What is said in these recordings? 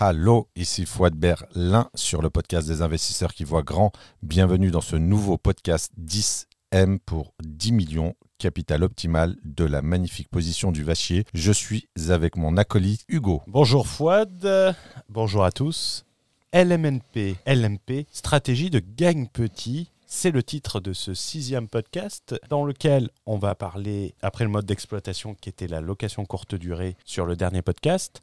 Hallo, ici Fouad Berlin sur le podcast des investisseurs qui voient grand. Bienvenue dans ce nouveau podcast 10M pour 10 millions, capital optimal de la magnifique position du Vachier. Je suis avec mon acolyte Hugo. Bonjour Fouad, bonjour à tous. LMNP, LMP, stratégie de gagne petit. C'est le titre de ce sixième podcast dans lequel on va parler, après le mode d'exploitation qui était la location courte durée sur le dernier podcast,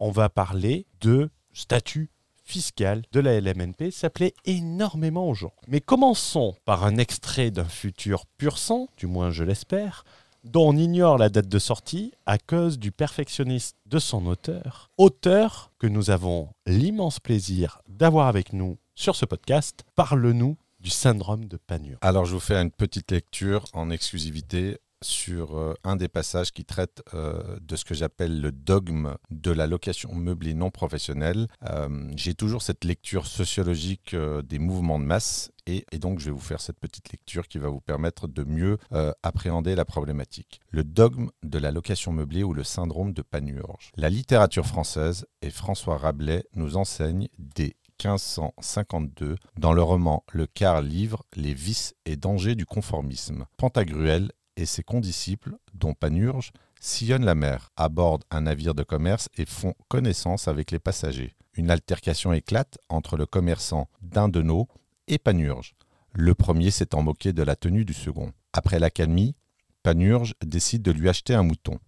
on va parler de statut fiscal de la LMNP. Ça plaît énormément aux gens. Mais commençons par un extrait d'un futur pur sang, du moins je l'espère, dont on ignore la date de sortie à cause du perfectionniste de son auteur. Auteur que nous avons l'immense plaisir d'avoir avec nous sur ce podcast. Parle-nous du syndrome de Panure. Alors je vous fais une petite lecture en exclusivité sur euh, un des passages qui traite euh, de ce que j'appelle le dogme de la location meublée non professionnelle. Euh, j'ai toujours cette lecture sociologique des mouvements de masse et, donc je vais vous faire cette petite lecture qui va vous permettre de mieux appréhender la problématique. Le dogme de la location meublée ou le syndrome de Panurge. La littérature française et François Rabelais nous enseignent des 1552 dans le roman Le quart livre Les vices et dangers du conformisme. Pantagruel et ses condisciples, dont Panurge, sillonnent la mer, abordent un navire de commerce et font connaissance avec les passagers. Une altercation éclate entre le commerçant d'Indenau et Panurge. Le premier s'étant moqué de la tenue du second. Après l'accalmie, Panurge décide de lui acheter un mouton.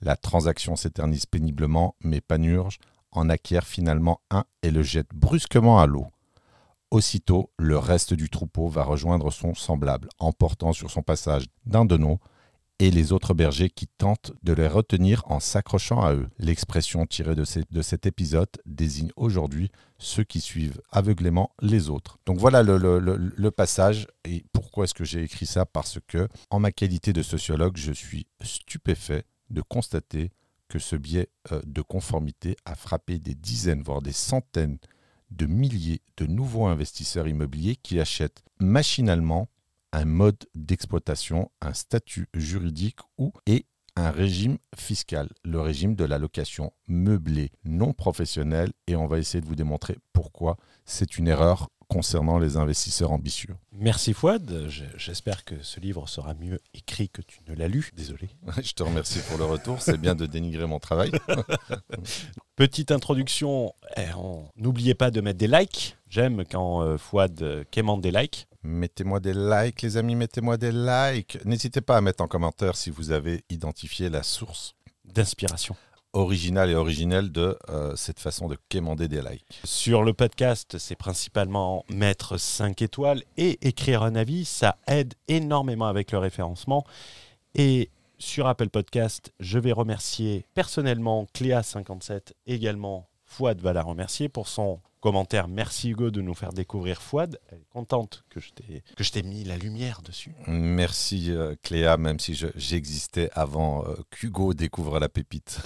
La transaction s'éternise péniblement, mais Panurge en acquiert finalement un et le jette brusquement à l'eau. Aussitôt, le reste du troupeau va rejoindre son semblable, emportant sur son passage d'Indenau et les autres bergers qui tentent de les retenir en s'accrochant à eux. L'expression tirée de, cet épisode désigne aujourd'hui ceux qui suivent aveuglément les autres. Donc voilà le passage. Et pourquoi est-ce que j'ai écrit ça? Parce que, en ma qualité de sociologue, je suis stupéfait de constater que ce biais euh, de conformité a frappé des dizaines, voire des centaines de milliers de nouveaux investisseurs immobiliers qui achètent machinalement un mode d'exploitation, un statut juridique ou et un régime fiscal, le régime de la location meublée non professionnelle et on va essayer de vous démontrer pourquoi c'est une erreur concernant les investisseurs ambitieux. Merci Fouad, j'espère que ce livre sera mieux écrit que tu ne l'as lu, désolé. Je te remercie pour le retour, c'est bien de dénigrer mon travail. Petite introduction, eh, n'oubliez pas de mettre des likes, j'aime quand euh, Fouad euh, quémande des likes. Mettez-moi des likes les amis, mettez-moi des likes. N'hésitez pas à mettre en commentaire si vous avez identifié la source d'inspiration original et originelle de euh, cette façon de quémander des likes. Sur le podcast, c'est principalement mettre 5 étoiles et écrire un avis. Ça aide énormément avec le référencement. Et sur Apple Podcast, je vais remercier personnellement Cléa57, également Fouad va la remercier pour son Merci Hugo de nous faire découvrir Fouad. Elle est contente que je t'ai mis la lumière dessus. Merci euh, Cléa, même si j'existais avant euh, qu'Hugo découvre la pépite.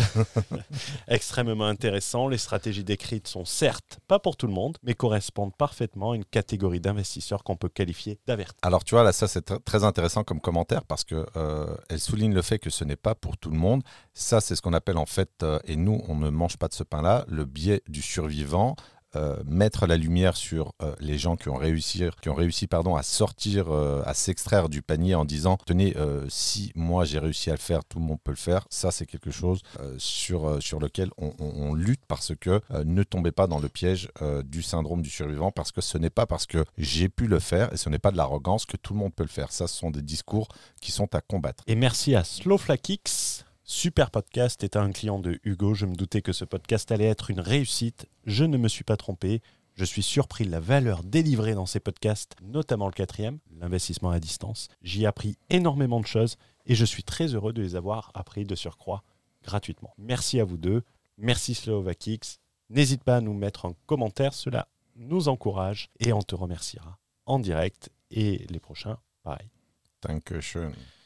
Extrêmement intéressant. Les stratégies décrites sont certes pas pour tout le monde, mais correspondent parfaitement à une catégorie d'investisseurs qu'on peut qualifier d'avertis. Alors tu vois, là, ça c'est très intéressant comme commentaire parce que euh, elle souligne le fait que ce n'est pas pour tout le monde. Ça, c'est ce qu'on appelle en fait, et nous, on ne mange pas de ce pain-là, le biais du survivant. Euh, mettre la lumière sur euh, les gens qui ont réussi, qui ont réussi pardon, à sortir, euh, à s'extraire du panier en disant tenez, si moi j'ai réussi à le faire, tout le monde peut le faire. Ça, c'est quelque chose sur, sur lequel on, lutte parce que ne tombez pas dans le piège du syndrome du survivant parce que ce n'est pas parce que j'ai pu le faire et ce n'est pas de l'arrogance que tout le monde peut le faire. Ça, ce sont des discours qui sont à combattre. Et merci à Slowflakix Super podcast, était un client de Hugo. Je me doutais que ce podcast allait être une réussite. Je ne me suis pas trompé. Je suis surpris de la valeur délivrée dans ces podcasts, notamment le quatrième, l'investissement à distance. J'y ai appris énormément de choses et je suis très heureux de les avoir appris de surcroît gratuitement. Merci à vous deux. Merci Slovakix. N'hésite pas à nous mettre un commentaire, cela nous encourage et on te remerciera en direct et les prochains, pareil.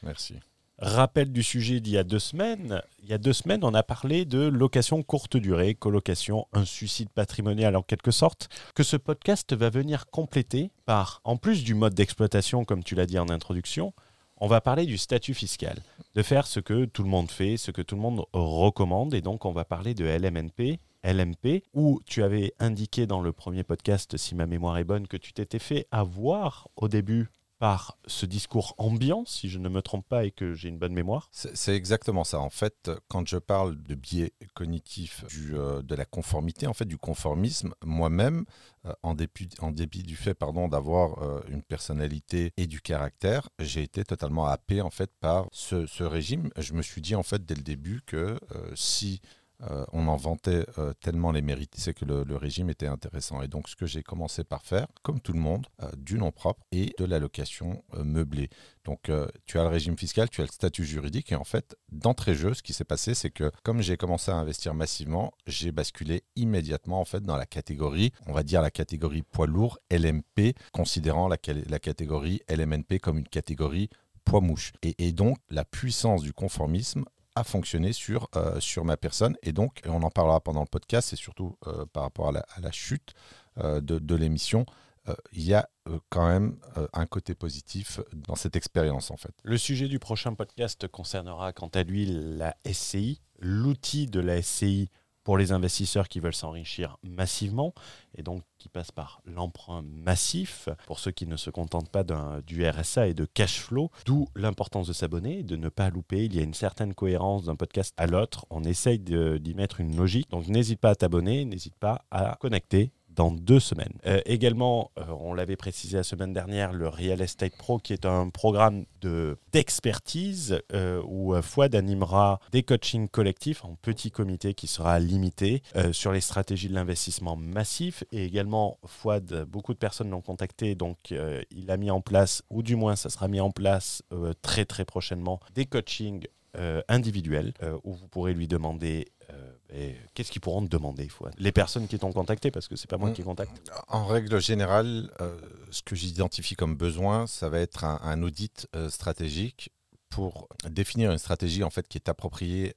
Merci. Rappel du sujet d'il y a deux semaines. Il y a deux semaines, on a parlé de location courte durée, colocation, un suicide patrimonial en quelque sorte, que ce podcast va venir compléter par, en plus du mode d'exploitation, comme tu l'as dit en introduction, on va parler du statut fiscal, de faire ce que tout le monde fait, ce que tout le monde recommande, et donc on va parler de LMNP, LMP, où tu avais indiqué dans le premier podcast, si ma mémoire est bonne, que tu t'étais fait avoir au début par ce discours ambiant, si je ne me trompe pas et que j'ai une bonne mémoire. C'est exactement ça. En fait, quand je parle de biais cognitif, du, euh, de la conformité, en fait, du conformisme, moi-même, euh, en, dépit, en dépit du fait pardon, d'avoir euh, une personnalité et du caractère, j'ai été totalement happé en fait par ce, ce, régime. Je me suis dit en fait dès le début que si euh, on en vantait euh, tellement les mérites, c'est que le, régime était intéressant. Et donc, ce que j'ai commencé par faire, comme tout le monde, euh, du nom propre et de l'allocation meublée. Donc, tu as le régime fiscal, tu as le statut juridique. Et en fait, d'entrée jeu, ce qui s'est passé, c'est que comme j'ai commencé à investir massivement, j'ai basculé immédiatement en fait dans la catégorie, on va dire la catégorie poids lourd, LMP, considérant la, catégorie LMNP comme une catégorie poids mouche. et, donc, la puissance du conformisme a fonctionné sur, euh, sur ma personne. Et donc, on en parlera pendant le podcast, et surtout euh, par rapport à la, chute euh, de, de l'émission, il y a quand même un côté positif dans cette expérience, en fait. Le sujet du prochain podcast concernera quant à lui la SCI, l'outil de la SCI pour les investisseurs qui veulent s'enrichir massivement et donc qui passent par l'emprunt massif pour ceux qui ne se contentent pas du RSA et de cash flow, d'où l'importance de s'abonner, de ne pas louper. Il y a une certaine cohérence d'un podcast à l'autre. On essaye d'y mettre une logique. Donc n'hésite pas à t'abonner, n'hésite pas à connecter dans deux semaines. Euh, également, euh, on l'avait précisé la semaine dernière, le Real Estate Pro, qui est un programme d'expertise euh, où Fouad animera des coachings collectifs en petit comité qui sera limité sur les stratégies de l'investissement massif. Et également, Fouad, beaucoup de personnes l'ont contacté, donc il a mis en place, ou du moins ça sera mis en place très très prochainement, des coachings individuels où vous pourrez lui demander qu'est-ce qu'ils pourront te demander Les personnes qui t'ont contacté, parce que c'est pas moi qui contacte. En règle générale, euh, ce que j'identifie comme besoin, ça va être un, audit euh, stratégique pour définir une stratégie en fait qui est appropriée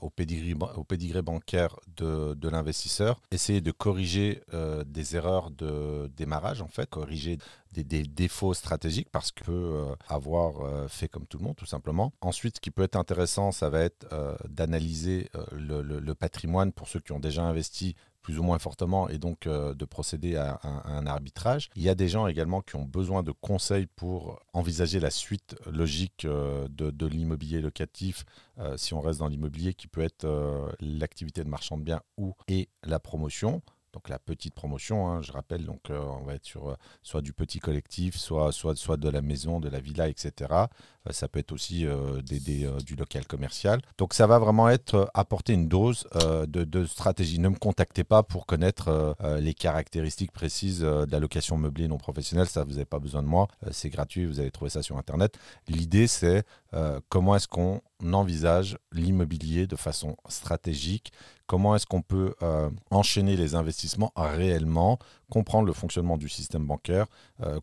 au, pédigré, bancaire de, l'investisseur, essayer de corriger euh, des erreurs de démarrage en fait, corriger des, des défauts stratégiques parce que peut euh, avoir euh, fait comme tout le monde tout simplement. Ensuite, ce qui peut être intéressant, ça va être d'analyser le, le, le, patrimoine pour ceux qui ont déjà investi plus ou moins fortement et donc euh, de procéder à, un arbitrage. Il y a des gens également qui ont besoin de conseils pour envisager la suite logique euh, de, l'immobilier locatif euh, si on reste dans l'immobilier qui peut être l'activité de marchand de biens ou et la promotion. Donc la petite promotion, hein, je rappelle, donc on va être sur soit du petit collectif, soit, soit, soit de la maison, de la villa, etc. Euh, ça peut être aussi euh, des, euh, du local commercial. Donc ça va vraiment être apporter une dose de, stratégie. Ne me contactez pas pour connaître les caractéristiques précises de la location meublée non professionnelle. Ça, vous n'avez pas besoin de moi. c'est gratuit, vous allez trouver ça sur Internet. L'idée, c'est comment est-ce qu'on envisage l'immobilier de façon stratégique comment est-ce qu'on peut enchaîner les investissements réellement, comprendre le fonctionnement du système bancaire,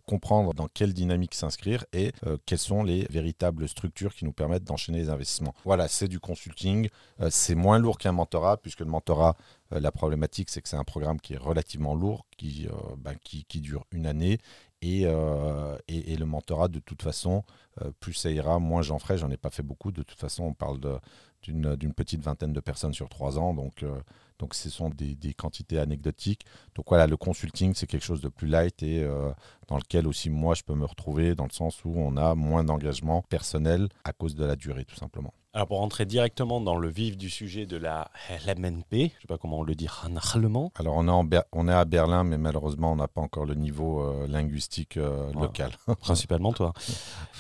comprendre dans quelle dynamique s'inscrire et quelles sont les véritables structures qui nous permettent d'enchaîner les investissements? Voilà, c'est du consulting. Euh, c'est moins lourd qu'un mentorat, puisque le mentorat, euh, la problématique, c'est que c'est un programme qui est relativement lourd, qui, euh, ben, dure une année. Et, et, et, le mentorat, de toute façon, plus ça ira, moins j'en ferai. J'en ai pas fait beaucoup. De toute façon, on parle d'une petite vingtaine de personnes sur trois ans. Donc, donc ce sont des, quantités anecdotiques. Donc voilà, le consulting, c'est quelque chose de plus light et euh, dans lequel aussi moi, je peux me retrouver dans le sens où on a moins d'engagement personnel à cause de la durée, tout simplement. Alors pour rentrer directement dans le vif du sujet de la LMNP, je ne sais pas comment on le dit en allemand. Alors on est, on est à Berlin, mais malheureusement on n'a pas encore le niveau euh, linguistique euh, local. Principalement toi.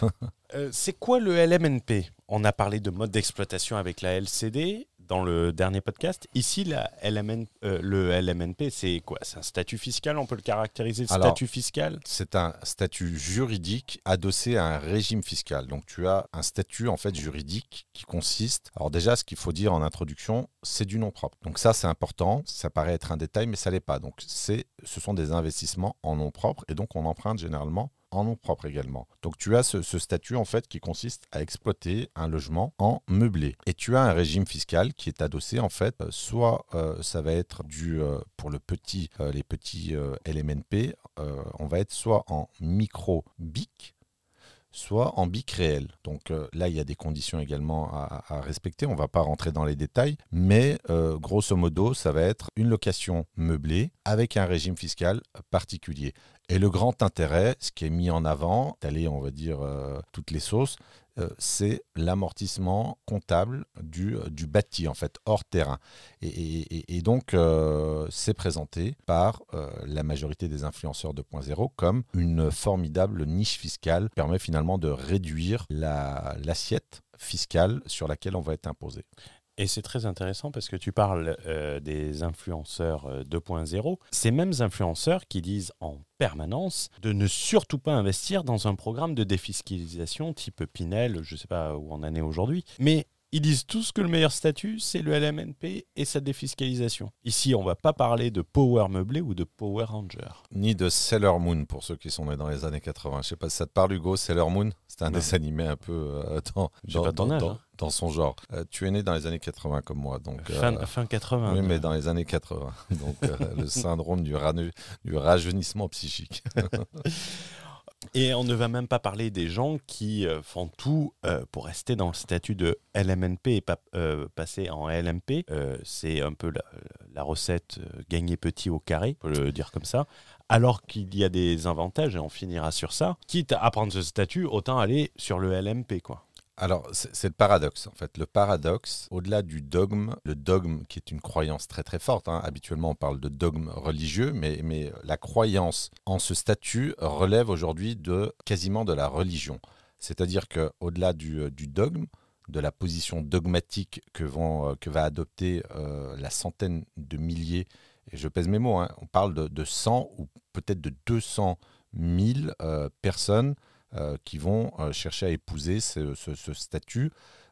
c'est quoi le LMNP On a parlé de mode d'exploitation avec la LCD dans le dernier podcast. Ici, la LMN, euh, le LMNP, c'est quoi? C'est un statut fiscal? On peut le caractériser statut fiscal? C'est un statut juridique adossé à un régime fiscal. Donc tu as un statut en fait juridique qui consiste. Alors déjà, ce qu'il faut dire en introduction, c'est du nom propre. Donc ça, c'est important. Ça paraît être un détail, mais ça l'est pas. Donc c'est, ce sont des investissements en nom propre et donc on emprunte généralement en nom propre également. Donc tu as ce, statut en fait qui consiste à exploiter un logement en meublé. Et tu as un régime fiscal qui est adossé en fait, euh, soit euh, ça va être du euh, pour le petit, les petits LMNP, on va être soit en micro BIC, soit en bic réel. Donc euh, là, il y a des conditions également à, respecter. On ne va pas rentrer dans les détails, mais euh, grosso modo, ça va être une location meublée avec un régime fiscal particulier. Et le grand intérêt, ce qui est mis en avant, d'aller, on va dire, euh, toutes les sauces, c'est l'amortissement comptable du, euh, du, bâti, en fait, hors terrain. Et, donc, c'est présenté par la majorité des influenceurs 2.0 comme une formidable niche fiscale, permet finalement de réduire l'assiette fiscale sur laquelle on va être imposé. Et c'est très intéressant parce que tu parles euh, des influenceurs 2.0. Euh, Ces mêmes influenceurs qui disent en permanence de ne surtout pas investir dans un programme de défiscalisation type Pinel, je ne sais pas où on en est aujourd'hui, mais ils disent tous que le meilleur statut, c'est le LMNP et sa défiscalisation. Ici, on va pas parler de Power Meublé ou de Power Ranger. Ni de Sailor Moon pour ceux qui sont nés dans les années 80. Je sais pas si ça te parle, Hugo, Sailor Moon? C'était un dessin animé un peu euh, dans, hein. dans, son genre. Euh, tu es né dans les années 80 comme moi. Donc, fin, fin 80. Oui, mais dans les années 80. Donc euh, le syndrome du, du rajeunissement psychique. Et on ne va même pas parler des gens qui euh, font tout euh, pour rester dans le statut de LMNP et pas euh, passer en LMP. c'est un peu la, recette gagner petit au carré, on le dire comme ça. Alors qu'il y a des avantages, et on finira sur ça. Quitte à prendre ce statut, autant aller sur le LMP. Quoi. Alors, c'est le paradoxe, en fait. Le paradoxe, au-delà du dogme, le dogme qui est une croyance très très forte, hein. habituellement on parle de dogme religieux, mais, mais la croyance en ce statut relève aujourd'hui de quasiment de la religion. C'est-à-dire qu'au-delà du, euh, du, dogme, de la position dogmatique que, vont, euh, que va adopter euh, la centaine de milliers, et je pèse mes mots, hein, on parle de, de 100 ou peut-être de 200 000 personnes euh, qui vont euh, chercher à épouser ce, statut.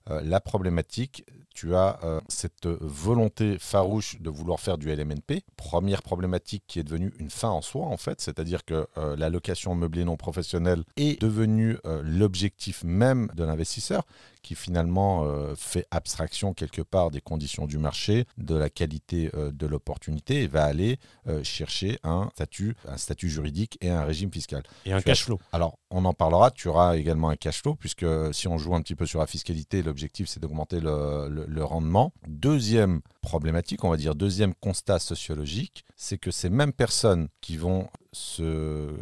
Euh, la problématique, tu as cette volonté farouche de vouloir faire du LMNP. Première problématique qui est devenue une fin en soi, en fait, c'est-à-dire que la location meublée non professionnelle est devenue l'objectif même de l'investisseur qui finalement euh, fait abstraction quelque part des conditions du marché, de la qualité euh, de l'opportunité et va aller euh, chercher un statut, un statut juridique et un régime fiscal. Et un cash flow. Alors, on en parlera, tu auras également un cash flow, puisque si on joue un petit peu sur la fiscalité, l'objectif c'est d'augmenter le, rendement. Deuxième problématique, on va dire deuxième constat sociologique, c'est que ces mêmes personnes qui vont se,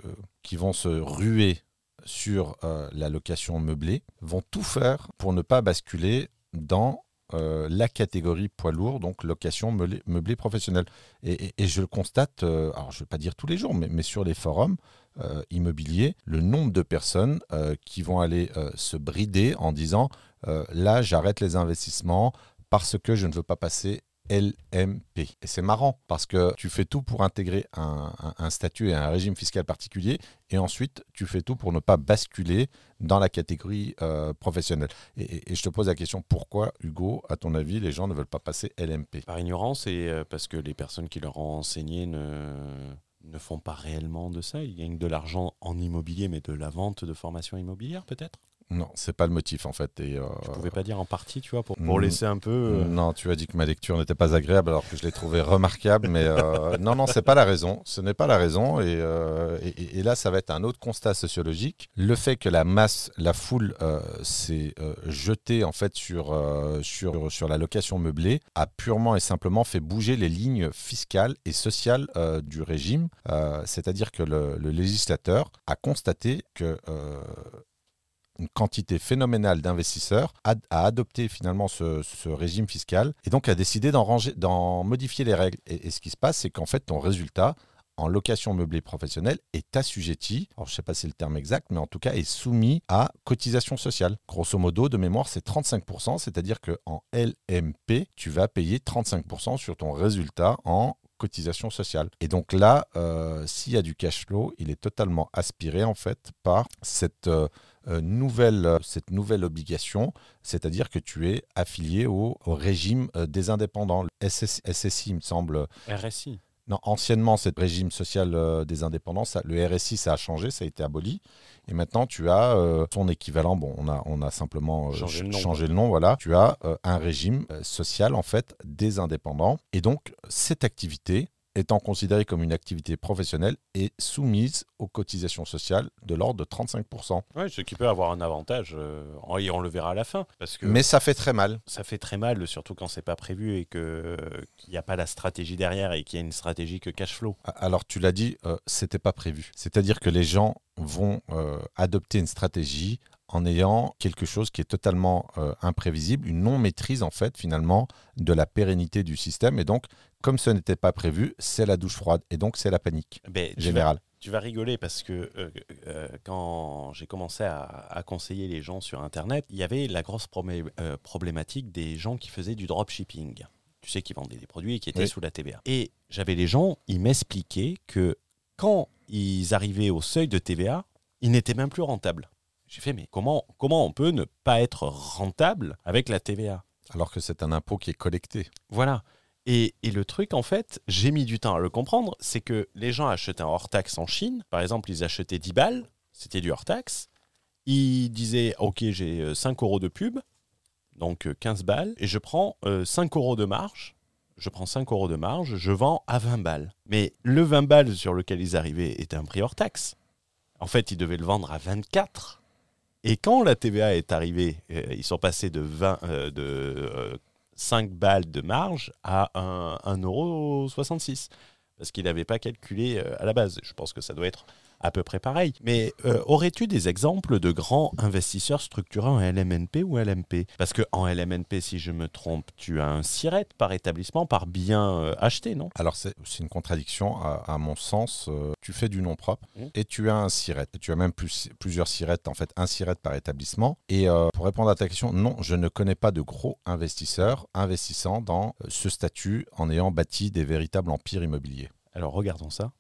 qui vont se ruer sur euh, la location meublée vont tout faire pour ne pas basculer dans euh, la catégorie poids lourd, donc location meublée, professionnelle. Et, je le constate, euh, alors je ne vais pas dire tous les jours, mais, sur les forums immobiliers, le nombre de personnes qui vont aller se brider en disant là j'arrête les investissements parce que je ne veux pas passer LMP. Et c'est marrant parce que tu fais tout pour intégrer un, statut et un régime fiscal particulier et ensuite tu fais tout pour ne pas basculer dans la catégorie euh, professionnelle. Et, je te pose la question, pourquoi Hugo, à ton avis, les gens ne veulent pas passer LMP Par ignorance et euh, parce que les personnes qui leur ont enseigné ne, ne font pas réellement de ça. Ils gagnent de l'argent en immobilier mais de la vente de formation immobilière peut-être? Non, c'est pas le motif en fait. Et, euh... Je pouvais pas dire en partie, tu vois, pour, pour laisser un peu. Euh, non, tu as dit que ma lecture n'était pas agréable alors que je l'ai trouvée remarquable, mais euh, non, non, c'est pas la raison. Ce n'est pas la raison. Euh, et, et, là, ça va être un autre constat sociologique. Le fait que la masse, la foule s'est jetée en fait sur, sur, sur la location meublée a purement et simplement fait bouger les lignes fiscales et sociales du régime. C'est-à-dire que le, le, législateur a constaté que une quantité phénoménale d'investisseurs a, adopté finalement ce, régime fiscal et donc a décidé d'en modifier les règles. Et, ce qui se passe, c'est qu'en fait, ton résultat en location meublée professionnelle est assujetti, alors je ne sais pas si c'est le terme exact, mais en tout cas est soumis à cotisation sociale. Grosso modo, de mémoire, c'est 35%, c'est-à-dire qu'en LMP, tu vas payer 35% sur ton résultat en cotisation sociale. Et donc là, euh, s'il y a du cash flow, il est totalement aspiré en fait par cette... Euh, nouvelle, euh, cette nouvelle obligation, c'est-à-dire que tu es affilié au, régime euh, des indépendants, SSI, il me semble. RSI. Non, anciennement, c'est le régime social des indépendants. le RSI, ça a changé, ça a été aboli. Et maintenant, tu as son équivalent. Bon, on a, on a simplement changé, le nom, Voilà. Tu as un régime social, en fait, des indépendants. Et donc, cette activité étant considérée comme une activité professionnelle et soumise aux cotisations sociales de l'ordre de 35%. Oui, ce qui peut avoir un avantage, euh, et on le verra à la fin. Parce que Mais ça fait très mal. ça fait très mal, surtout quand c'est pas prévu et que, qu'il n'y a pas la stratégie derrière et qu'il y a une stratégie que cash flow. Alors tu l'as dit, euh, c'était pas prévu. C'est-à-dire que les gens vont euh, adopter une stratégie en ayant quelque chose qui est totalement euh, imprévisible, une non-maîtrise en fait finalement de la pérennité du système. Et donc, comme ce n'était pas prévu, c'est la douche froide et donc c'est la panique Ben, tu vas- générale. Tu vas rigoler parce que euh, euh, quand j'ai commencé à, à conseiller les gens sur Internet, il y avait la grosse problématique des gens qui faisaient du dropshipping. Tu sais, qui vendaient des produits qui étaient Oui. sous la TVA. Et j'avais les gens, ils m'expliquaient que quand ils arrivaient au seuil de TVA, ils n'étaient même plus rentables. J'ai fait, mais comment, comment on peut ne pas être rentable avec la TVA Alors que c'est un impôt qui est collecté. voilà. Et, et le truc, en fait, j'ai mis du temps à le comprendre, c'est que les gens achetaient un hors-taxe en Chine. Par exemple, ils achetaient 10 balles, c'était du hors-taxe. Ils disaient, OK, j'ai euh, 5 euros de pub, donc euh, 15 balles, et je prends euh, 5 euros de marge. Je prends 5 euros de marge, je vends à 20 balles. Mais le 20 balles sur lequel ils arrivaient était un prix hors taxe. En fait, ils devaient le vendre à 24. Et quand la TVA est arrivée, euh, ils sont passés de, 20, euh, de euh, 5 balles de marge à 1,66€. Parce qu'il n'avait pas calculé euh, à la base. Je pense que ça doit être à peu près pareil. Mais euh, aurais-tu des exemples de grands investisseurs structurés en LMNP ou LMP Parce qu'en LMNP, si je me trompe, tu as un SIRET par établissement, par bien euh, acheté, non? Alors c'est une contradiction à, à mon sens. Euh, tu fais du nom propre Mhm. et tu as un SIRET. Et tu as même plus, plusieurs SIRET, en fait un SIRET par établissement. Et pour répondre à ta question, non, je ne connais pas de gros investisseurs investissant dans ce statut en ayant bâti des véritables empires immobiliers. Alors regardons ça.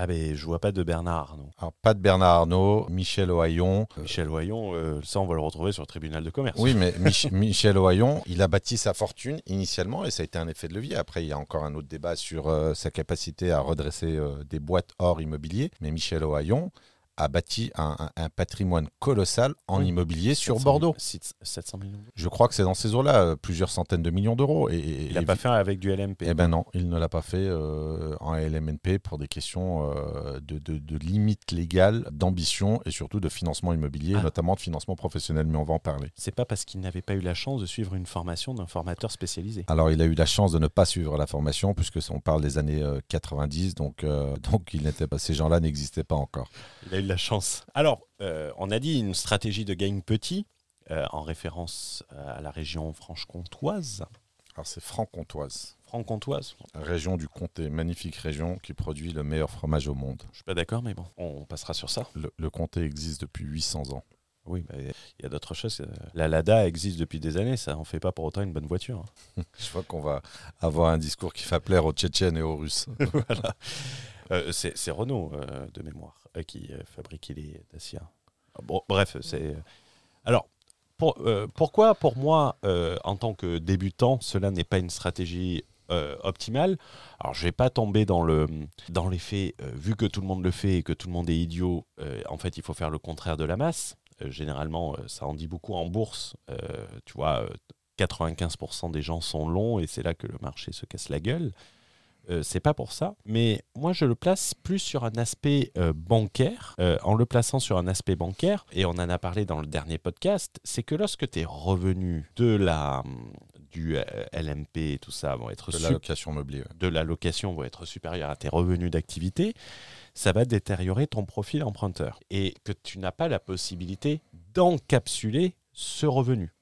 Ah ben, je vois pas de Bernard Arnault. Alors pas de Bernard Arnault, Michel Ohaillon. Euh, Michel Voyon, euh, ça on va le retrouver sur le tribunal de commerce. Oui, mais Mich- Michel Ohaillon, il a bâti sa fortune initialement et ça a été un effet de levier. Après, il y a encore un autre débat sur euh, sa capacité à redresser euh, des boîtes hors immobilier. Mais Michel Ohaillon a bâti un, un- un patrimoine colossal en Oui. immobilier sur 700 Bordeaux. 000 700 millions. Je crois que c'est dans ces eaux-là, euh, plusieurs centaines de millions d'euros. Et, et- Il n'a pas fait avec du LMP. Eh ben non, il ne l'a pas fait euh, en LMNP pour des questions euh, de, de, de limites légales, d'ambition et surtout de financement immobilier, Ah. notamment de financement professionnel. Mais on va en parler. C'est pas parce qu'il n'avait pas eu la chance de suivre une formation d'un formateur spécialisé. Alors, il a eu la chance de ne pas suivre la formation, puisque on parle des années euh, 90, donc, donc il n'était pas, ces gens-là n'existaient pas encore. Il a eu de la chance. Alors, euh, on a dit une stratégie de gain petit, euh, en référence à la région franche-comtoise. Alors, c'est franc-comtoise, Franc-comtoise, région du comté, magnifique région qui produit le meilleur fromage au monde. je suis pas d'accord, mais bon, on passera sur ça. Le, le comté existe depuis 800 ans. Oui, bah, il y a d'autres choses. La Lada existe depuis des années, ça en fait pas pour autant une bonne voiture. hein. Je vois qu'on va avoir un discours qui va plaire aux Tchétchènes et aux Russes. voilà. Euh, c'est Renault, euh, de mémoire, euh, qui fabriquait les Dacia. Bon, bref, c'est. Alors, pour- euh, pourquoi, pour moi, euh, en tant que débutant, cela n'est pas une stratégie euh, optimale? Alors, je vais pas tomber dans, le, dans les faits, vu que tout le monde le fait et que tout le monde est idiot, en fait, il faut faire le contraire de la masse. Généralement, ça en dit beaucoup en bourse. Tu vois, euh, 95% des gens sont longs et c'est là que le marché se casse la gueule. Euh, c'est pas pour ça, mais moi je le place plus sur un aspect euh, bancaire. Euh, en le plaçant sur un aspect bancaire, et on en a parlé dans le dernier podcast, c'est que lorsque tes revenus de la du euh, LMP et tout ça vont être De la location meublée. ouais. de la location vont être supérieurs à tes revenus d'activité, ça va détériorer ton profil emprunteur et que tu n'as pas la possibilité d'encapsuler ce revenu.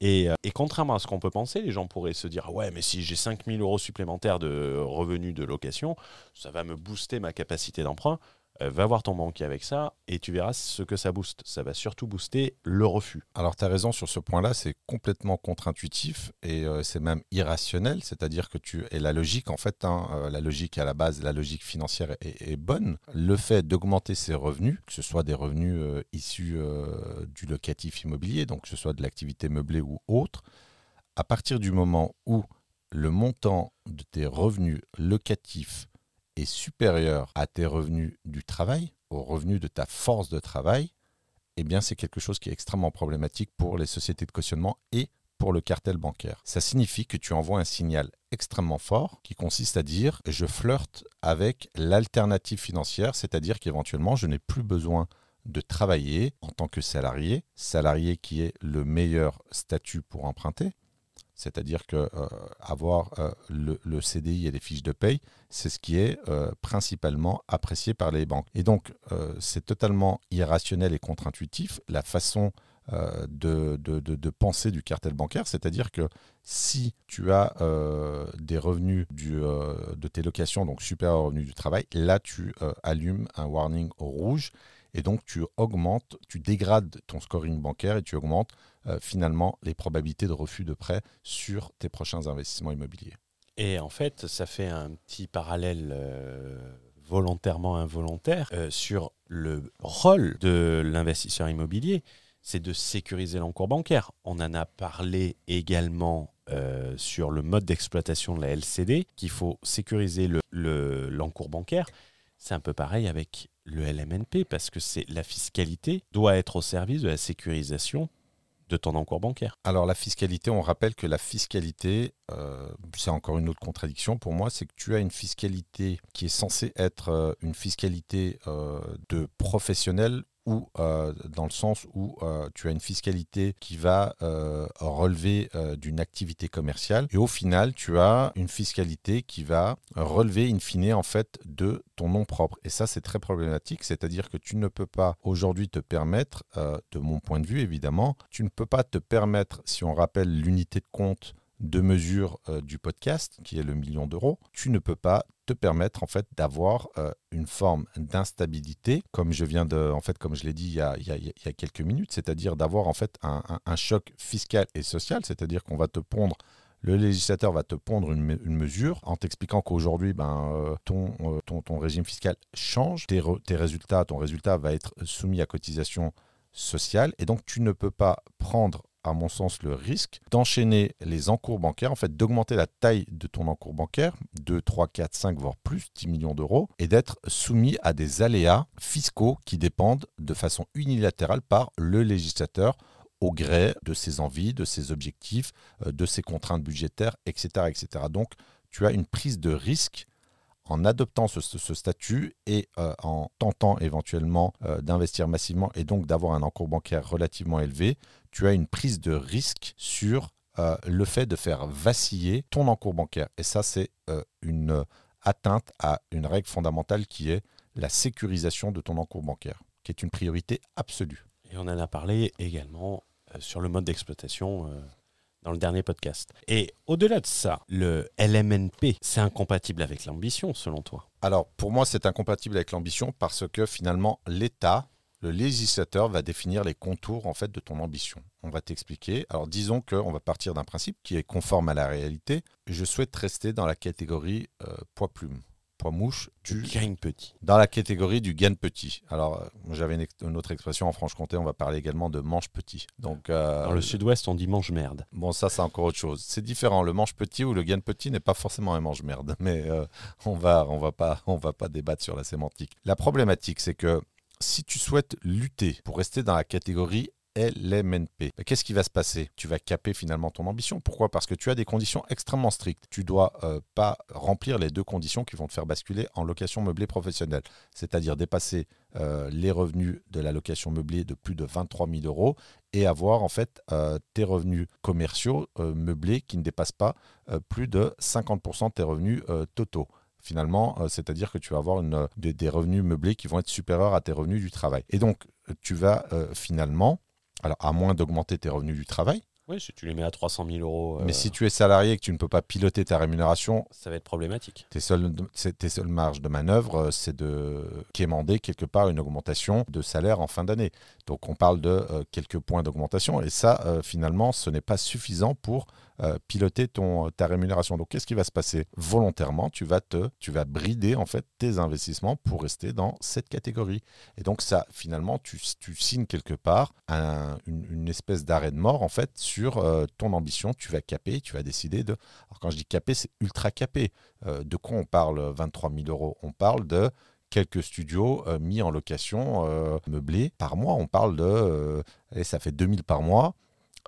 Et, euh, et contrairement à ce qu'on peut penser, les gens pourraient se dire Ouais, mais si j'ai 5000 euros supplémentaires de revenus de location, ça va me booster ma capacité d'emprunt. Euh, va voir ton banquier avec ça et tu verras ce que ça booste. Ça va surtout booster le refus. Alors, tu as raison sur ce point-là, c'est complètement contre-intuitif et euh, c'est même irrationnel, c'est-à-dire que tu. Et la logique, en fait, hein, euh, la logique à la base, la logique financière est, bonne. Le fait d'augmenter ses revenus, que ce soit des revenus issus du locatif immobilier, donc que ce soit de l'activité meublée ou autre, à partir du moment où le montant de tes revenus locatifs est supérieur à tes revenus du travail, aux revenus de ta force de travail, eh bien, c'est quelque chose qui est extrêmement problématique pour les sociétés de cautionnement et pour le cartel bancaire. Ça signifie que tu envoies un signal extrêmement fort qui consiste à dire je flirte avec l'alternative financière, c'est-à-dire qu'éventuellement je n'ai plus besoin de travailler en tant que salarié, salarié qui est le meilleur statut pour emprunter, c'est-à-dire que euh, avoir euh, le, CDI et les fiches de paye, c'est ce qui est euh, principalement apprécié par les banques. Et donc, c'est totalement irrationnel et contre-intuitif la façon de, penser du cartel bancaire, c'est-à-dire que si tu as des revenus de tes locations, donc supérieurs aux revenus du travail, là tu allumes un warning rouge et donc tu augmentes, tu dégrades ton scoring bancaire et tu augmentes euh, finalement les probabilités de refus de prêt sur tes prochains investissements immobiliers. Et en fait, ça fait un petit parallèle euh, volontairement involontaire euh, sur le rôle de l'investisseur immobilier, c'est de sécuriser l'encours bancaire. On en a parlé également sur le mode d'exploitation de la LCD, qu'il faut sécuriser l'encours le, bancaire. C'est un peu pareil avec le LMNP parce que c'est la fiscalité doit être au service de la sécurisation de ton encours bancaire. Alors la fiscalité, on rappelle que la fiscalité, euh, c'est encore une autre contradiction pour moi, c'est que tu as une fiscalité qui est censée être euh, une fiscalité euh, de professionnel ou euh, dans le sens où euh, tu as une fiscalité qui va euh, relever d'une activité commerciale et au final tu as une fiscalité qui va relever in fine en fait de ton nom propre. Et ça c'est très problématique c'est-à-dire que tu ne peux pas aujourd'hui te permettre de mon point de vue évidemment tu ne peux pas te permettre si on rappelle l'unité de compte de mesure euh, du podcast, qui est le million d'euros, tu ne peux pas te permettre en fait d'avoir euh, une forme d'instabilité, comme je viens de, en fait, comme je l'ai dit il y, a, quelques minutes, c'est-à-dire d'avoir en fait un, choc fiscal et social, c'est-à-dire qu'on va te pondre le législateur va te pondre une, mesure en t'expliquant qu'aujourd'hui, ben, euh, ton, régime fiscal change, tes, tes, résultats, ton résultat va être soumis à cotisation sociale, et donc tu ne peux pas prendre à mon sens, le risque d'enchaîner les encours bancaires, en fait, d'augmenter la taille de ton encours bancaire, 2, 3, 4, 5, voire plus, 10 millions d'euros, et d'être soumis à des aléas fiscaux qui dépendent de façon unilatérale par le législateur au gré de ses envies, de ses objectifs, euh, de ses contraintes budgétaires, etc. Donc, tu as une prise de risque en adoptant ce, statut et euh, en tentant éventuellement euh, d'investir massivement et donc d'avoir un encours bancaire relativement élevé, tu as une prise de risque sur euh, le fait de faire vaciller ton encours bancaire. Et ça, c'est une atteinte à une règle fondamentale qui est la sécurisation de ton encours bancaire, qui est une priorité absolue. Et on en a parlé également sur le mode d'exploitation dans le dernier podcast. Et au-delà de ça, le LMNP, c'est incompatible avec l'ambition, selon toi? Alors, pour moi, c'est incompatible avec l'ambition parce que finalement, l'État, le législateur va définir les contours en fait de ton ambition. On va t'expliquer. Alors disons qu'on va partir d'un principe qui est conforme à la réalité. Je souhaite rester dans la catégorie euh, poids-plume poids mouche du gagne petit. Dans la catégorie du gagne petit. Alors, euh, j'avais une, autre expression en Franche-Comté, on va parler également de manche petit. Donc, euh, Dans le sud-ouest, on dit mange merde. Bon, ça, c'est encore autre chose. C'est différent. Le manche petit ou le gagne petit n'est pas forcément un mange merde, mais on va, on va pas, on va pas débattre sur la sémantique. La problématique, c'est que si tu souhaites lutter pour rester dans la catégorie LMNP. Qu'est-ce qui va se passer? Tu vas caper finalement ton ambition. Pourquoi? Parce que tu as des conditions extrêmement strictes. Tu dois euh, pas remplir les deux conditions qui vont te faire basculer en location meublée professionnelle, c'est-à-dire dépasser euh, les revenus de la location meublée de plus de 23 000 euros et avoir en fait euh, tes revenus commerciaux meublés qui ne dépassent pas plus de 50% de tes revenus totaux finalement, c'est-à-dire que tu vas avoir une, des, revenus meublés qui vont être supérieurs à tes revenus du travail. Et donc, tu vas finalement alors, à moins d'augmenter tes revenus du travail. Oui, si tu les mets à 300 000 euros. Mais si tu es salarié et que tu ne peux pas piloter ta rémunération, ça va être problématique. Tes seules, tes seules marges de manœuvre, euh, c'est de quémander quelque part une augmentation de salaire en fin d'année. Donc on parle de euh, quelques points d'augmentation et ça, euh, finalement, ce n'est pas suffisant pour euh, piloter ta rémunération. Donc, qu'est-ce qui va se passer Volontairement, tu vas, te, tu vas brider en fait tes investissements pour rester dans cette catégorie. Et donc, ça, finalement, tu, signes quelque part une, espèce d'arrêt de mort en fait sur ton ambition. Tu vas caper, tu vas décider de. Alors, quand je dis caper, c'est ultra capé. Euh, de quoi on parle? 23 000 euros On parle de quelques studios mis en location meublés par mois. On parle de, et ça fait 2000 par mois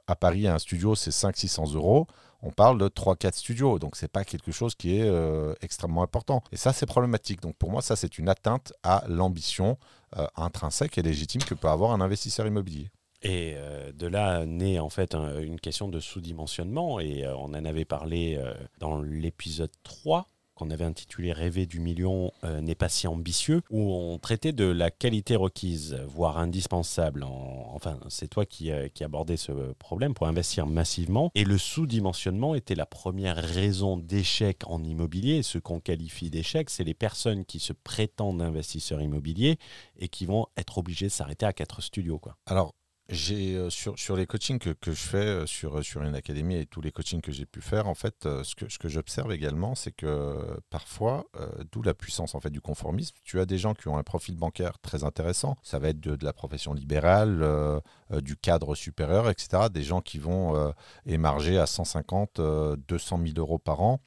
à Paris, un studio, c'est 500-600 euros, on parle de 3-4 studios. Donc, ce n'est pas quelque chose qui est euh, extrêmement important. Et ça, c'est problématique. Donc, pour moi, ça, c'est une atteinte à l'ambition euh, intrinsèque et légitime que peut avoir un investisseur immobilier. Et de là naît en fait une question de sous-dimensionnement. Et on en avait parlé dans l'épisode 3 qu'on avait intitulé Rêver du million euh, n'est pas si ambitieux, où on traitait de la qualité requise, voire indispensable. enfin, c'est toi qui, euh, qui abordais ce problème pour investir massivement. Et le sous-dimensionnement était la première raison d'échec en immobilier. Ce qu'on qualifie d'échec, c'est les personnes qui se prétendent investisseurs immobiliers et qui vont être obligées de s'arrêter à quatre studios. Quoi. Alors, j'ai euh, sur, les coachings que, je fais euh, sur, sur une académie et tous les coachings que j'ai pu faire, en fait, euh, ce que, ce que j'observe également, c'est que parfois, d'où la puissance en fait du conformisme, tu as des gens qui ont un profil bancaire très intéressant. Ça va être de la profession libérale, du cadre supérieur, etc. Des gens qui vont émarger à 150, 200 000 euros par an,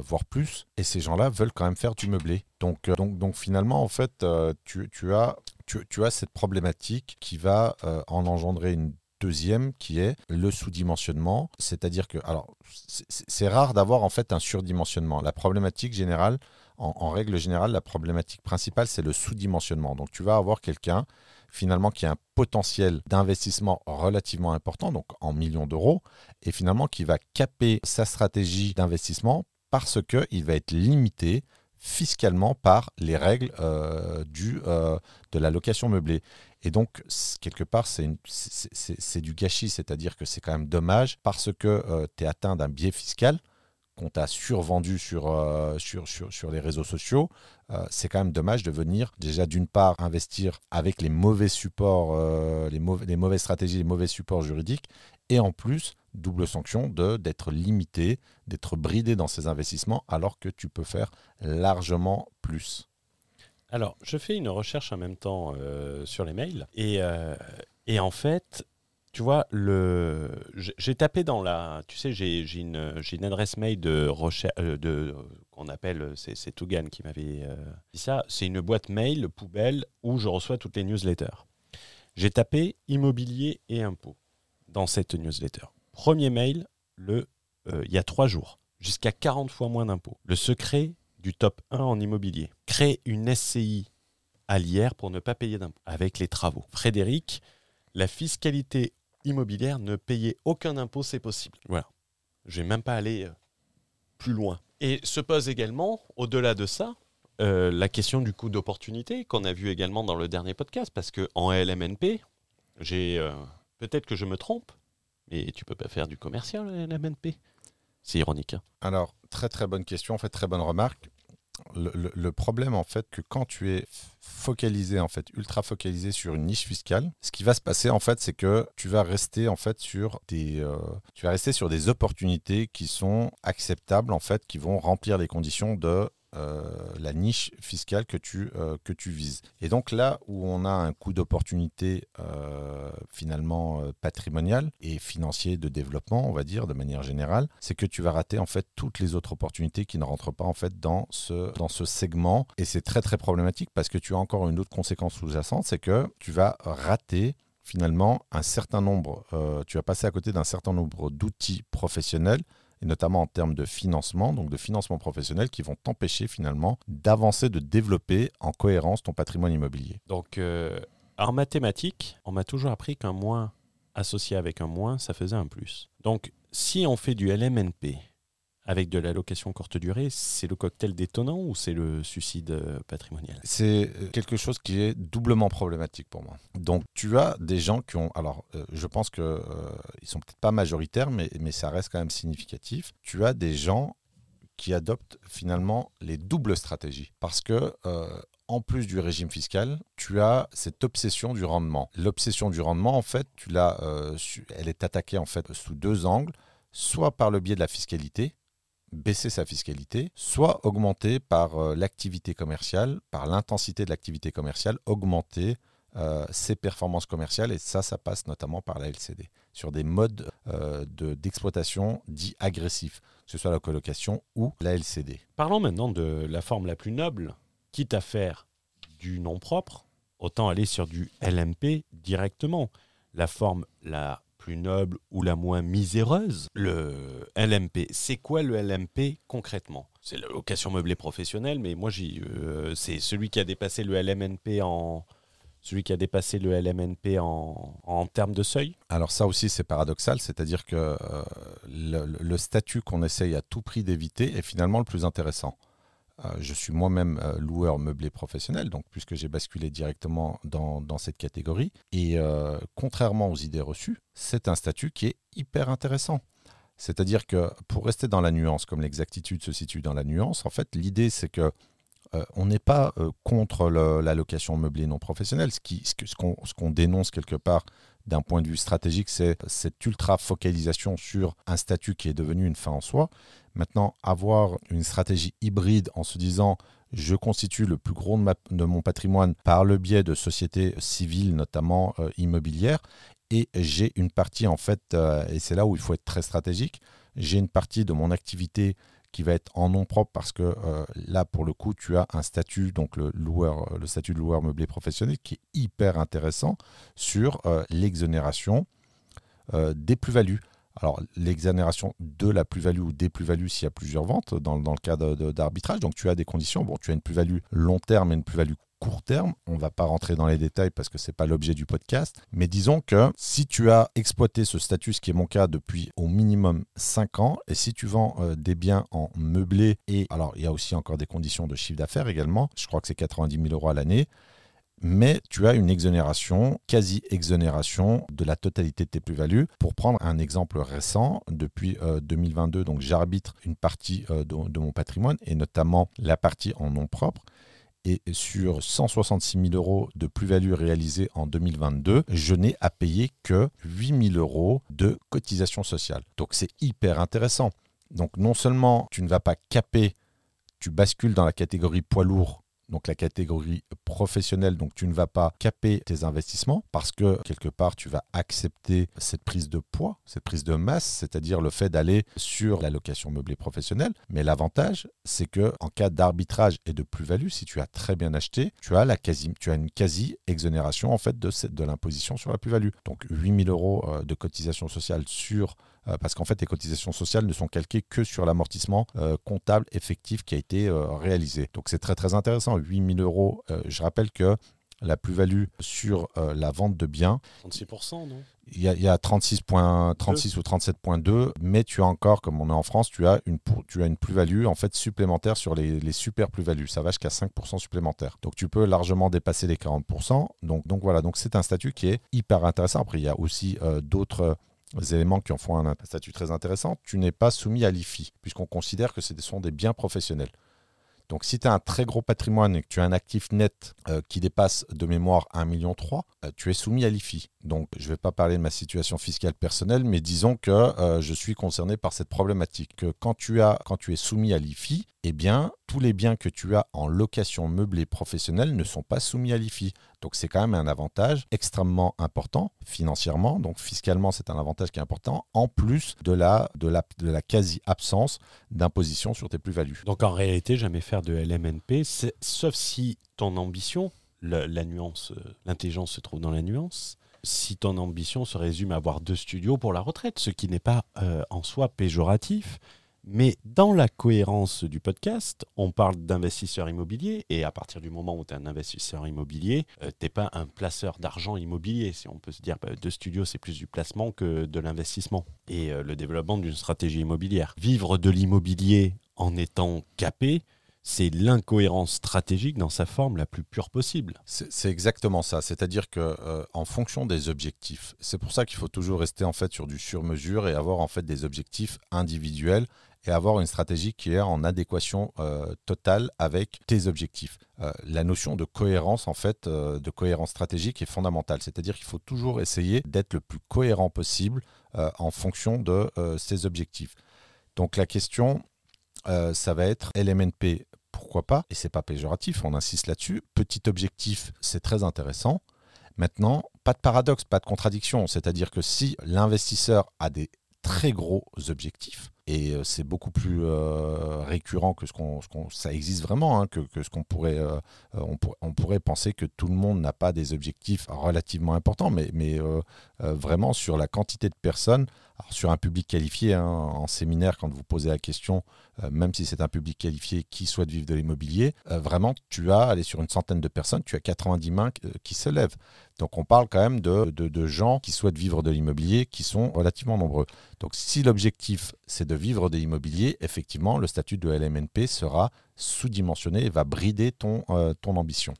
voire plus. Et ces gens-là veulent quand même faire du meublé. Donc, donc, donc finalement, en fait, tu, tu as tu, as cette problématique qui va euh, en engendrer une deuxième qui est le sous-dimensionnement. C'est-à-dire que, alors, c'est rare d'avoir en fait un surdimensionnement. La problématique générale, en, règle générale, la problématique principale, c'est le sous-dimensionnement. Donc, tu vas avoir quelqu'un finalement qui a un potentiel d'investissement relativement important, donc en millions d'euros, et finalement qui va caper sa stratégie d'investissement parce qu'il va être limité fiscalement par les règles euh, du, euh, de la location meublée. Et donc, quelque part, c'est du gâchis, c'est-à-dire que c'est quand même dommage parce que euh, tu es atteint d'un biais fiscal qu'on t'a survendu sur, sur, sur, sur, les réseaux sociaux. c'est quand même dommage de venir déjà d'une part investir avec les mauvais supports, les, mauvais, les mauvaises stratégies, les mauvais supports juridiques, et en plus double sanction de d'être limité, d'être bridé dans ses investissements alors que tu peux faire largement plus. Alors, je fais une recherche en même temps euh, sur les mails et, euh, et, en fait, tu vois, le, j'ai tapé dans la, tu sais, j'ai, une, une, adresse mail de recherche, euh, de, qu'on appelle, c'est, Tougan qui m'avait dit ça, c'est une boîte mail poubelle où je reçois toutes les newsletters. J'ai tapé immobilier et impôts dans cette newsletter. Premier mail, le, euh, il y a trois jours, jusqu'à 40 fois moins d'impôts. Le secret du top 1 en immobilier. Créer une SCI à l'IR pour ne pas payer d'impôts avec les travaux. Frédéric, la fiscalité immobilière, ne payer aucun impôt, c'est possible. Voilà. Je vais même pas aller euh, plus loin. Et se pose également, au-delà de ça, euh, la question du coût d'opportunité qu'on a vu également dans le dernier podcast, parce que en LMNP, j'ai peut-être que je me trompe, et tu peux pas faire du commercial, la MNP C'est ironique. Hein. Alors, très très bonne question, en fait, très bonne remarque. Le, problème en fait que quand tu es focalisé en fait ultra focalisé sur une niche fiscale ce qui va se passer en fait c'est que tu vas rester en fait sur des euh, tu vas rester sur des opportunités qui sont acceptables en fait qui vont remplir les conditions de euh, la niche fiscale que tu, euh, que tu vises. Et donc là où on a un coût d'opportunité euh, finalement patrimonial et financier de développement, on va dire de manière générale, c'est que tu vas rater en fait toutes les autres opportunités qui ne rentrent pas en fait dans ce, dans ce segment. Et c'est très très problématique parce que tu as encore une autre conséquence sous-jacente, c'est que tu vas rater finalement un certain nombre, tu vas passer à côté d'un certain nombre d'outils professionnels et notamment en termes de financement, donc de financement professionnel, qui vont t'empêcher finalement d'avancer, de développer en cohérence ton patrimoine immobilier. Donc, euh, en mathématiques, on m'a toujours appris qu'un moins associé avec un moins, ça faisait un plus. Donc, si on fait du LMNP, avec de l'allocation courte durée, c'est le cocktail détonnant ou c'est le suicide euh, patrimonial? C'est euh, quelque chose qui est doublement problématique pour moi. Donc tu as des gens qui ont, alors euh, je pense qu'ils ils sont peut-être pas majoritaires, mais, mais ça reste quand même significatif. Tu as des gens qui adoptent finalement les doubles stratégies parce que en plus du régime fiscal, tu as cette obsession du rendement. L'obsession du rendement, en fait, tu l'as, elle est attaquée en fait sous deux angles, soit par le biais de la fiscalité, baisser sa fiscalité, soit augmenter par euh, l'activité commerciale, par l'intensité de l'activité commerciale, augmenter euh, ses performances commerciales. Et ça, ça passe notamment par la LCD, sur des modes euh, d'exploitation dits agressifs, que ce soit la colocation ou la LCD. Parlons maintenant de la forme la plus noble, quitte à faire du nom propre, autant aller sur du LMP directement. La forme la noble ou la moins miséreuse. Le LMP, c'est quoi le LMP concrètement? C'est la location meublée professionnelle, mais moi, euh, c'est celui qui a dépassé le LMNP en, celui qui a dépassé le LMNP en, termes de seuil? Alors ça aussi c'est paradoxal, c'est-à-dire que euh, le, statut qu'on essaye à tout prix d'éviter est finalement le plus intéressant. Euh, je suis moi-même euh, loueur meublé professionnel, donc puisque j'ai basculé directement dans, cette catégorie. Et contrairement aux idées reçues, c'est un statut qui est hyper intéressant. C'est-à-dire que pour rester dans la nuance, comme l'exactitude se situe dans la nuance, en fait l'idée c'est que euh, on n'est pas euh, contre la location meublée non professionnelle. Ce qu'on ce dénonce quelque part d'un point de vue stratégique, c'est cette ultra focalisation sur un statut qui est devenu une fin en soi. Maintenant, avoir une stratégie hybride en se disant je constitue le plus gros de, mon patrimoine par le biais de sociétés civiles, notamment euh, immobilières, et j'ai une partie en fait, et c'est là où il faut être très stratégique, j'ai une partie de mon activité qui va être en nom propre parce que euh, là, pour le coup, tu as un statut, donc le, loueur, le statut de loueur meublé professionnel, qui est hyper intéressant sur euh, l'exonération euh, des plus-values. Alors, l'exonération de la plus-value ou des plus-values s'il y a plusieurs ventes dans, le cas d'arbitrage. Donc, tu as des conditions. Bon, tu as une plus-value long terme et une plus-value court terme. On ne va pas rentrer dans les détails parce que ce n'est pas l'objet du podcast. Mais disons que si tu as exploité ce statut, ce qui est mon cas depuis au minimum 5 ans, et si tu vends euh, des biens en meublé, et alors il y a aussi encore des conditions de chiffre d'affaires également, je crois que c'est 90 000 euros à l'année, mais tu as une exonération, quasi-exonération de la totalité de tes plus-values. Pour prendre un exemple récent, depuis 2022, euh, donc j'arbitre une partie euh, de, mon patrimoine, et notamment la partie en nom propre et sur 166 000 euros de plus-value réalisée en 2022, je n'ai à payer que 8 000 euros de cotisation sociale. Donc c'est hyper intéressant. Donc non seulement tu ne vas pas caper, tu bascules dans la catégorie poids lourd donc la catégorie professionnelle, donc tu ne vas pas caper tes investissements parce que quelque part tu vas accepter cette prise de poids, cette prise de masse, c'est-à-dire le fait d'aller sur la location meublée professionnelle. Mais l'avantage, c'est que en cas d'arbitrage et de plus-value, si tu as très bien acheté, tu as, la quasi, une quasi-exonération en fait de, de l'imposition sur la plus-value. Donc 8000 euros euh, de cotisation sociale sur parce qu'en fait, les cotisations sociales ne sont calquées que sur l'amortissement euh, comptable effectif qui a été euh, réalisé. Donc c'est très très intéressant. 8000 euros, je rappelle que la plus-value sur la vente de biens. 36%, non? il y, a, 36, 36 ou 37.2, mais tu as encore, comme on est en France, tu as une, tu as une plus-value en fait supplémentaire sur les, les super plus-values. Ça va jusqu'à 5% supplémentaire. Donc tu peux largement dépasser les 40%. Donc, donc voilà, donc c'est un statut qui est hyper intéressant. Après, il y a aussi d'autres éléments qui en font un statut très intéressant, tu n'es pas soumis à l'IFI, puisqu'on considère que ce sont des biens professionnels. Donc si tu as un très gros patrimoine et que tu as un actif net euh, qui dépasse de mémoire 1,3 million, euh, tu es soumis à l'IFI. Donc je ne vais pas parler de ma situation fiscale personnelle, mais disons que euh, je suis concerné par cette problématique. Que quand tu, quand tu es soumis à l'IFI, eh bien, tous les biens que tu as en location meublée professionnelle ne sont pas soumis à l'IFI. Donc c'est quand même un avantage extrêmement important financièrement. Donc fiscalement, c'est un avantage qui est important, en plus de la, de la, quasi-absence d'imposition sur tes plus-values. Donc en réalité, jamais faire de LMNP, sauf si ton ambition, la, nuance, euh, l'intelligence se trouve dans la nuance, si ton ambition se résume à avoir deux studios pour la retraite, ce qui n'est pas euh, en soi péjoratif, mais dans la cohérence du podcast, on parle d'investisseurs immobiliers et à partir du moment où tu es un investisseur immobilier, euh, tu n'es pas un placeur d'argent immobilier. Si on peut se dire, bah, de studio, c'est plus du placement que de l'investissement et euh, le développement d'une stratégie immobilière. Vivre de l'immobilier en étant capé, c'est l'incohérence stratégique dans sa forme la plus pure possible. C'est exactement ça. C'est-à-dire que euh, en fonction des objectifs, c'est pour ça qu'il faut toujours rester en fait sur du sur-mesure et avoir en fait des objectifs individuels et avoir une stratégie qui est en adéquation euh, totale avec tes objectifs. Euh, la notion de cohérence, en fait, euh, de cohérence stratégique est fondamentale. C'est-à-dire qu'il faut toujours essayer d'être le plus cohérent possible en fonction de ses objectifs. Donc la question, ça va être LMNP, pourquoi pas Et c'est pas péjoratif, on insiste là-dessus. Petit objectif, c'est très intéressant. Maintenant, pas de paradoxe, pas de contradiction. C'est-à-dire que si l'investisseur a des très gros objectifs, et euh, c'est beaucoup plus euh, récurrent que ce qu'on, ça existe vraiment, hein, que, ce qu'on pourrait, euh, on, pourrait penser que tout le monde n'a pas des objectifs relativement importants, mais, mais vraiment sur la quantité de personnes, sur un public qualifié, hein, en séminaire, quand vous posez la question, même si c'est un public qualifié qui souhaite vivre de l'immobilier, vraiment, tu as, allez, sur une centaine de personnes, tu as 90 mains qui se lèvent. Donc on parle quand même de, de, gens qui souhaitent vivre de l'immobilier, qui sont relativement nombreux. Donc si l'objectif c'est de vivre de l'immobilier, effectivement, le statut de LMNP sera sous-dimensionné et va brider euh, ton ambition.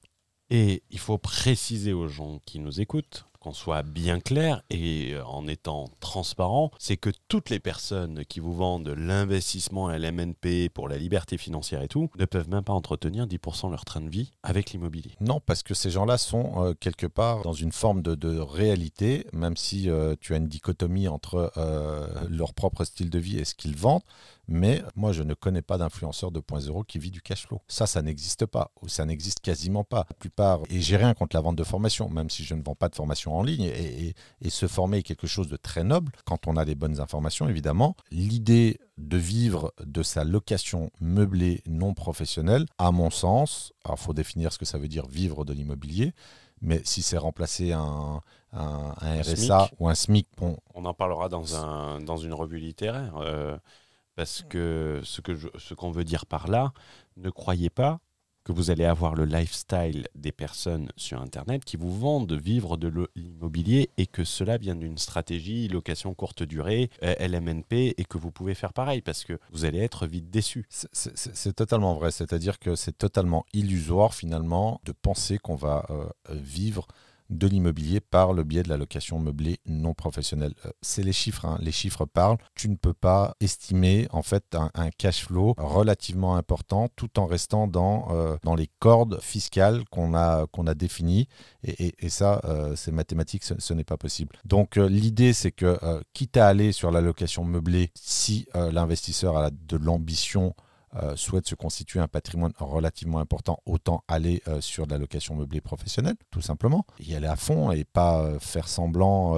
Et il faut préciser aux gens qui nous écoutent qu'on soit bien clair et euh, en étant transparent, c'est que toutes les personnes qui vous vendent l'investissement LMNP pour la liberté financière et tout ne peuvent même pas entretenir 10% de leur train de vie avec l'immobilier. Non, parce que ces gens-là sont euh, quelque part dans une forme de, réalité, même si euh, tu as une dichotomie entre leur propre style de vie et ce qu'ils vendent. Mais moi, je ne connais pas d'influenceur 2.0 qui vit du cash flow. Ça, ça n'existe pas, ou ça n'existe quasiment pas. La plupart, et j'ai rien contre la vente de formation, même si je ne vends pas de formation en ligne, et, se former est quelque chose de très noble, quand on a les bonnes informations, évidemment. L'idée de vivre de sa location meublée non professionnelle, à mon sens, alors il faut définir ce que ça veut dire vivre de l'immobilier, mais si c'est remplacer un, un, RSA ou un SMIC, bon. On en parlera dans, un, dans une revue littéraire. Euh, parce que ce que ce qu'on veut dire par là, ne croyez pas que vous allez avoir le lifestyle des personnes sur Internet qui vous vendent de vivre de l'immobilier et que cela vient d'une stratégie location courte durée, euh, LMNP, et que vous pouvez faire pareil parce que vous allez être vite déçu. C'est totalement vrai, c'est-à-dire que c'est totalement illusoire finalement de penser qu'on va euh, vivre de l'immobilier par le biais de la location meublée non professionnelle. Euh, c'est les chiffres, hein. les chiffres parlent. Tu ne peux pas estimer en fait un, cash flow relativement important tout en restant dans, euh, dans les cordes fiscales qu'on a, a définies. Et, ça, euh, c'est mathématique, ce, n'est pas possible. Donc l'idée, c'est que quitte à aller sur la location meublée, si l'investisseur a de l'ambition euh, souhaite se constituer un patrimoine relativement important, autant aller euh, sur de la location meublée professionnelle, tout simplement. Y aller à fond et pas euh, faire semblant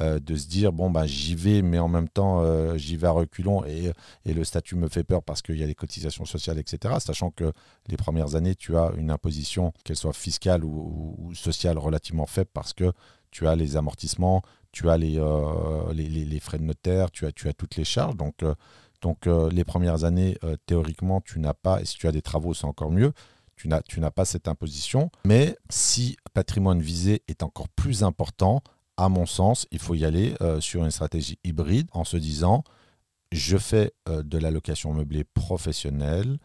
de se dire bon, bah, j'y vais, mais en même temps, j'y vais à reculons et, et, le statut me fait peur parce qu'il y a des cotisations sociales, etc. Sachant que les premières années, tu as une imposition, qu'elle soit fiscale ou, sociale, relativement faible parce que tu as les amortissements, tu as les, les, les, frais de notaire, tu as, tu as toutes les charges. Donc, donc euh, les premières années, euh, théoriquement, tu n'as pas, et si tu as des travaux, c'est encore mieux, tu n'as, pas cette imposition. Mais si patrimoine visé est encore plus important, à mon sens, il faut y aller euh, sur une stratégie hybride en se disant, je fais de la location meublée professionnelle.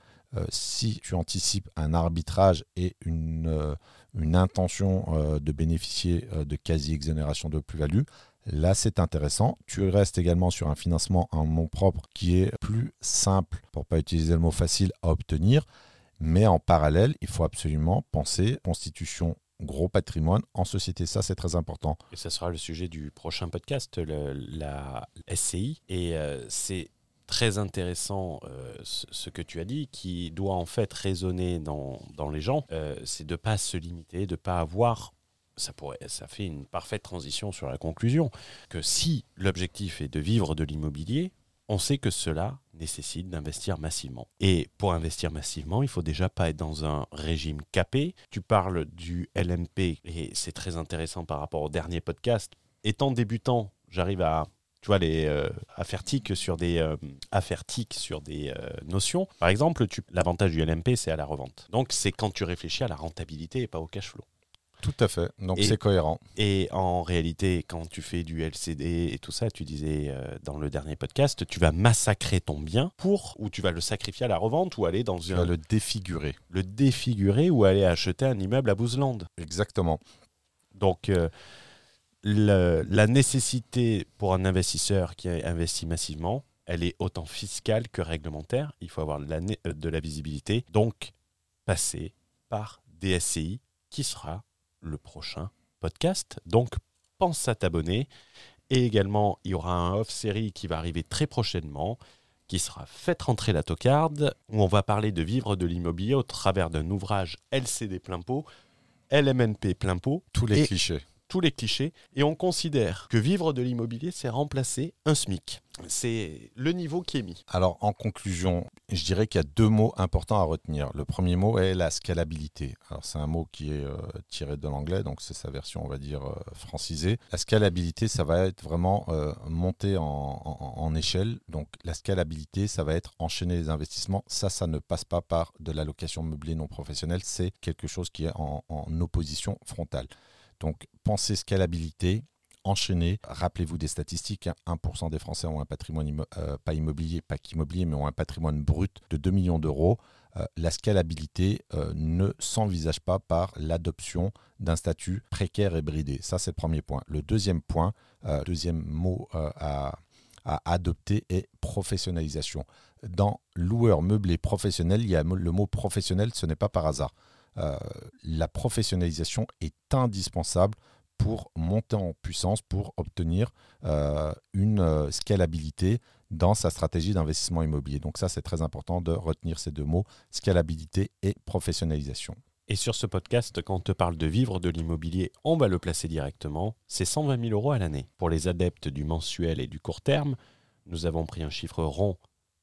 si tu anticipes un arbitrage et une, une intention de bénéficier de quasi-exonération de plus-value, Là, c'est intéressant. Tu restes également sur un financement en nom propre qui est plus simple, pour pas utiliser le mot facile, à obtenir. Mais en parallèle, il faut absolument penser constitution gros patrimoine en société. Ça, c'est très important. Et ça sera le sujet du prochain podcast, la SCI. Et euh, c'est très intéressant euh, ce, que tu as dit, qui doit en fait résonner dans, les gens. Euh, c'est de ne pas se limiter, de ne pas avoir ça, pourrait, ça fait une parfaite transition sur la conclusion, que si l'objectif est de vivre de l'immobilier, on sait que cela nécessite d'investir massivement. Et pour investir massivement, il faut déjà pas être dans un régime capé. Tu parles du LMP et c'est très intéressant par rapport au dernier podcast. Étant débutant, j'arrive à tu vois, les euh, sur des euh, sur des euh, notions. Par exemple, l'avantage du LMP, c'est à la revente. Donc, c'est quand tu réfléchis à la rentabilité et pas au cash flow. Tout à fait. Donc c'est cohérent. Et en réalité, quand tu fais du LCD et tout ça, tu disais euh, dans le dernier podcast, tu vas massacrer ton bien pour, ou tu vas le sacrifier à la revente, ou aller dans tu Vas le défigurer. Le défigurer ou aller acheter un immeuble à Bouzeland. Exactement. Donc euh, la nécessité pour un investisseur qui a investi massivement, elle est autant fiscale que réglementaire. Il faut avoir de la, euh, de la visibilité. Donc, passer par DSCI qui sera le prochain podcast. Donc, pense à t'abonner. Et également, il y aura un off-série qui va arriver très prochainement, qui sera Faites rentrer la tocarde, où on va parler de vivre de l'immobilier au travers d'un ouvrage LCD plein pot, LMNP plein pot. Tous les clichés tous les clichés et on considère que vivre de l'immobilier, c'est remplacer un SMIC. C'est le niveau qui est mis. Alors en conclusion, je dirais qu'il y a deux mots importants à retenir. Le premier mot est la scalabilité. Alors c'est un mot qui est euh, tiré de l'anglais, donc c'est sa version, on va dire, euh, francisée. La scalabilité, ça va être vraiment euh, monter en, échelle. Donc la scalabilité, ça va être enchaîner les investissements. Ça, ça ne passe pas par de l'allocation meublée non professionnelle. C'est quelque chose qui est en opposition frontale. Donc pensez scalabilité, enchaîner. Rappelez-vous des statistiques, 1% hein. des Français ont un patrimoine euh, pas immobilier, pas qu'immobilier, mais ont un patrimoine brut de 2 millions d'euros. Euh, la scalabilité euh, ne s'envisage pas par l'adoption d'un statut précaire et bridé. Ça, c'est le premier point. Le deuxième point, deuxième mot à, adopter est professionnalisation. Dans loueur meublé professionnel, il y a le mot professionnel, ce n'est pas par hasard. La professionnalisation est indispensable pour monter en puissance, pour obtenir euh, une euh, scalabilité dans sa stratégie d'investissement immobilier. Donc ça, c'est très important de retenir ces deux mots, scalabilité et professionnalisation. Et sur ce podcast, quand on te parle de vivre de l'immobilier, on va le placer directement. C'est 120 000 euros à l'année. Pour les adeptes du mensuel et du court terme, nous avons pris un chiffre rond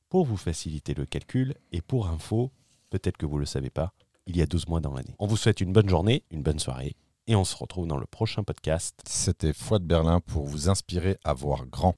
pour vous faciliter le calcul. Et pour info, peut-être que vous ne le savez pas, il y a 12 mois dans l'année. On vous souhaite une bonne journée, une bonne soirée et on se retrouve dans le prochain podcast. C'était Foi de Berlin pour vous inspirer à voir grand.